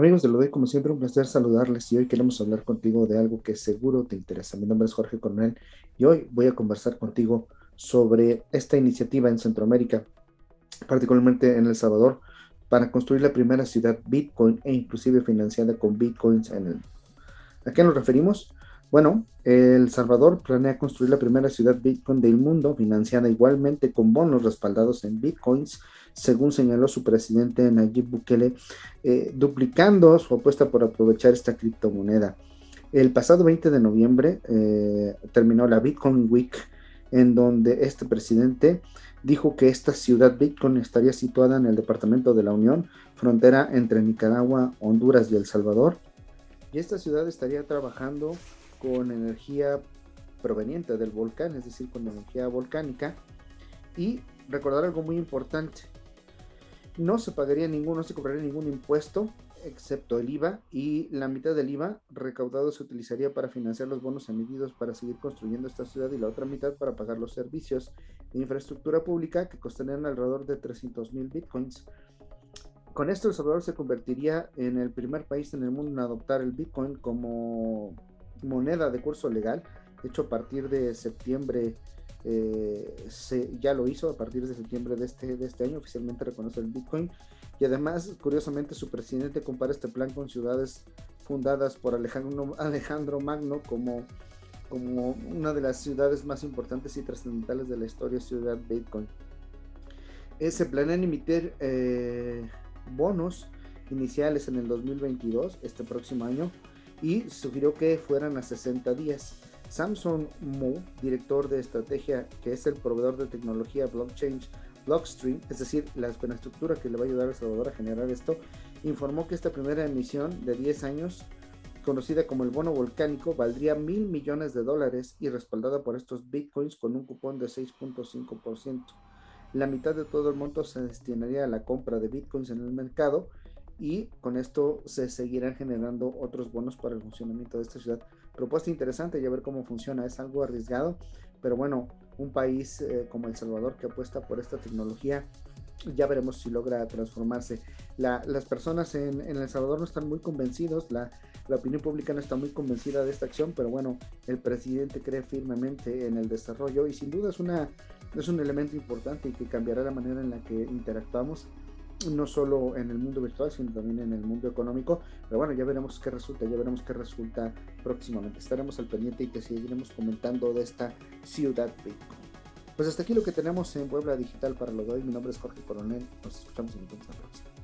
Amigos de lo de como siempre, un placer saludarles y hoy queremos hablar contigo de algo que seguro te interesa. Mi nombre es Jorge Coronel y hoy voy a conversar contigo sobre esta iniciativa en Centroamérica, particularmente en El Salvador, para construir la primera ciudad Bitcoin e inclusive financiada con Bitcoins. ¿A qué nos referimos? Bueno, El Salvador planea construir la primera ciudad Bitcoin del mundo, financiada igualmente con bonos respaldados en Bitcoins según señaló su presidente Nayib Bukele, eh, duplicando su apuesta por aprovechar esta criptomoneda. El pasado 20 de noviembre eh, terminó la Bitcoin Week, en donde este presidente dijo que esta ciudad Bitcoin estaría situada en el departamento de la Unión, frontera entre Nicaragua, Honduras y El Salvador. Y esta ciudad estaría trabajando con energía proveniente del volcán, es decir, con energía volcánica. Y recordar algo muy importante, no se pagaría ningún, no se cobraría ningún impuesto, excepto el IVA, y la mitad del IVA recaudado se utilizaría para financiar los bonos emitidos para seguir construyendo esta ciudad y la otra mitad para pagar los servicios de infraestructura pública que costarían alrededor de 300 mil bitcoins. Con esto, El Salvador se convertiría en el primer país en el mundo en adoptar el bitcoin como moneda de curso legal. De hecho, a partir de septiembre eh, se, ya lo hizo a partir de septiembre de este, de este año, oficialmente reconoce el Bitcoin. Y además, curiosamente, su presidente compara este plan con ciudades fundadas por Alejandro, Alejandro Magno como, como una de las ciudades más importantes y trascendentales de la historia, ciudad Bitcoin. Eh, se planean emitir bonos iniciales en el 2022, este próximo año, y sugirió que fueran a 60 días. Samsung Mo, director de estrategia, que es el proveedor de tecnología blockchain Blockstream, es decir, la estructura que le va a ayudar a Salvador a generar esto, informó que esta primera emisión de 10 años, conocida como el bono volcánico, valdría mil millones de dólares y respaldada por estos bitcoins con un cupón de 6.5%. La mitad de todo el monto se destinaría a la compra de bitcoins en el mercado y con esto se seguirán generando otros bonos para el funcionamiento de esta ciudad. Propuesta interesante, ya ver cómo funciona, es algo arriesgado, pero bueno, un país eh, como El Salvador que apuesta por esta tecnología, ya veremos si logra transformarse. las personas en, El Salvador no están muy convencidos, la, la opinión pública no está muy convencida de esta acción, pero bueno, el presidente cree firmemente en el desarrollo y sin duda es, una, es un elemento importante y que cambiará la manera en la que interactuamos no solo en el mundo virtual, sino también en el mundo económico. Pero bueno, ya veremos qué resulta, ya veremos qué resulta próximamente. Estaremos al pendiente y te seguiremos comentando de esta ciudad Bitcoin. Pues hasta aquí lo que tenemos en Puebla Digital para lo de hoy. Mi nombre es Jorge Coronel. Nos escuchamos en la próxima.